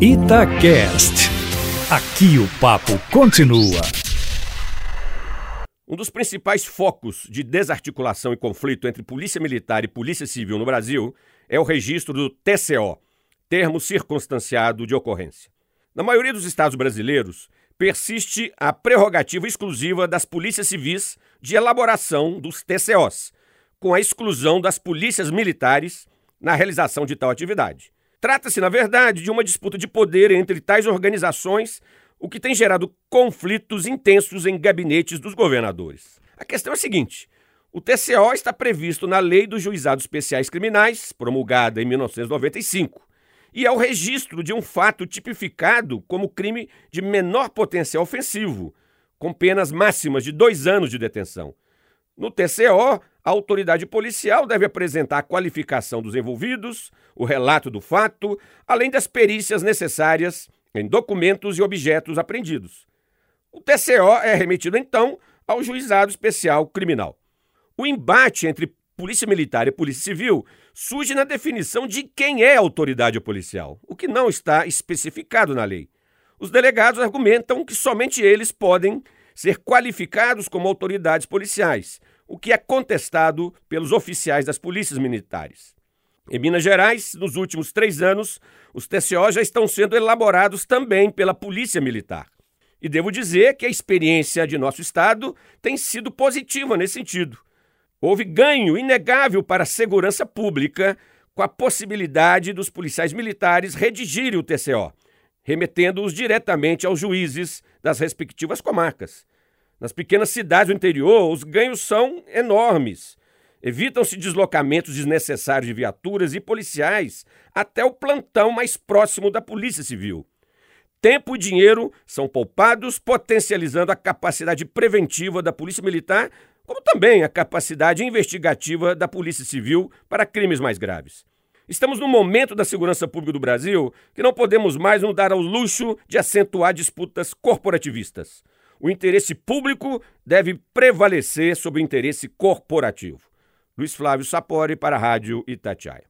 Itacast. Aqui o papo continua. Um dos principais focos de desarticulação e conflito entre Polícia Militar e Polícia Civil no Brasil é o registro do TCO, termo circunstanciado de ocorrência. Na maioria dos estados brasileiros, persiste a prerrogativa exclusiva das polícias civis de elaboração dos TCOs, com a exclusão das polícias militares na realização de tal atividade. Trata-se, na verdade, de uma disputa de poder entre tais organizações, o que tem gerado conflitos intensos em gabinetes dos governadores. A questão é a seguinte: o TCO está previsto na Lei dos Juizados Especiais Criminais, promulgada em 1995, e é o registro de um fato tipificado como crime de menor potencial ofensivo, com penas máximas de dois anos de detenção. No TCO, a autoridade policial deve apresentar a qualificação dos envolvidos, o relato do fato, além das perícias necessárias em documentos e objetos apreendidos. O TCO é remetido então ao Juizado Especial Criminal. O embate entre Polícia Militar e Polícia Civil surge na definição de quem é a autoridade policial, o que não está especificado na lei. Os delegados argumentam que somente eles podem ser qualificados como autoridades policiais, o que é contestado pelos oficiais das polícias militares. Em Minas Gerais, nos últimos três anos, os TCO já estão sendo elaborados também pela Polícia Militar. E devo dizer que a experiência de nosso Estado tem sido positiva nesse sentido. Houve ganho inegável para a segurança pública com a possibilidade dos policiais militares redigirem o TCO, remetendo-os diretamente aos juízes das respectivas comarcas. Nas pequenas cidades do interior, os ganhos são enormes. Evitam-se deslocamentos desnecessários de viaturas e policiais até o plantão mais próximo da Polícia Civil. Tempo e dinheiro são poupados, potencializando a capacidade preventiva da Polícia Militar, como também a capacidade investigativa da Polícia Civil para crimes mais graves. Estamos num momento da segurança pública do Brasil que não podemos mais nos dar ao luxo de acentuar disputas corporativistas o interesse público deve prevalecer sobre o interesse corporativo. Luiz Flávio Sapori para a Rádio Itatiaia.